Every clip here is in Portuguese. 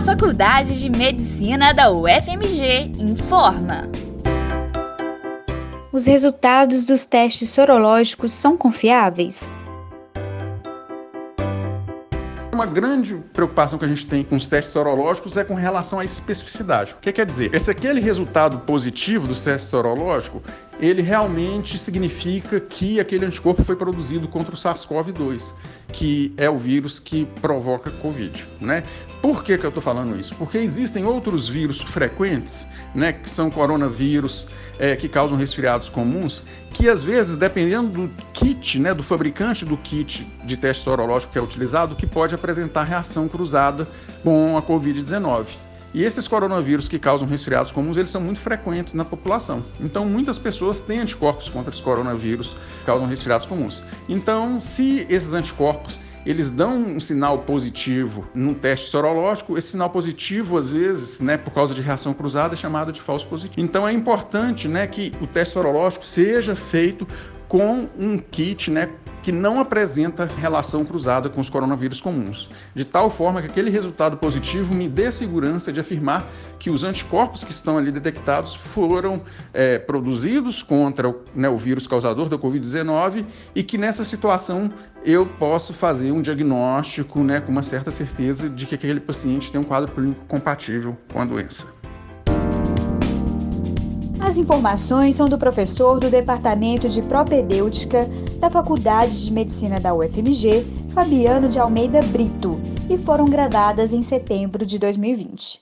A Faculdade de Medicina da UFMG informa. Os resultados dos testes sorológicos são confiáveis? Uma grande preocupação que a gente tem com os testes sorológicos é com relação à especificidade. O que quer dizer? Esse aquele resultado positivo dos testes sorológicos, ele realmente significa que aquele anticorpo foi produzido contra o SARS-CoV-2, que é o vírus que provoca Covid, né? Por que, que eu estou falando isso? Porque existem outros vírus frequentes, né, que são coronavírus, é, que causam resfriados comuns, que às vezes, dependendo do kit, né, do fabricante do kit de teste sorológico que é utilizado, que pode apresentar reação cruzada com a Covid-19. E esses coronavírus que causam resfriados comuns, eles são muito frequentes na população. Então, muitas pessoas têm anticorpos contra esses coronavírus que causam resfriados comuns. Então, se esses anticorpos eles dão um sinal positivo num teste sorológico, esse sinal positivo, às vezes, né, por causa de reação cruzada, é chamado de falso positivo. Então é importante né, que o teste sorológico seja feito com um kit né, que não apresenta relação cruzada com os coronavírus comuns, de tal forma que aquele resultado positivo me dê segurança de afirmar que os anticorpos que estão ali detectados foram é, produzidos contra né, o vírus causador da Covid-19 e que nessa situação eu posso fazer um diagnóstico né, com uma certa certeza de que aquele paciente tem um quadro clínico compatível com a doença. As informações são do professor do Departamento de Propedêutica da Faculdade de Medicina da UFMG, Fabiano de Almeida Brito, e foram gravadas em setembro de 2020.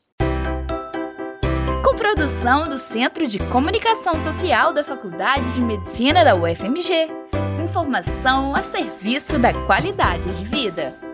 Com produção do Centro de Comunicação Social da Faculdade de Medicina da UFMG. Informação a serviço da qualidade de vida.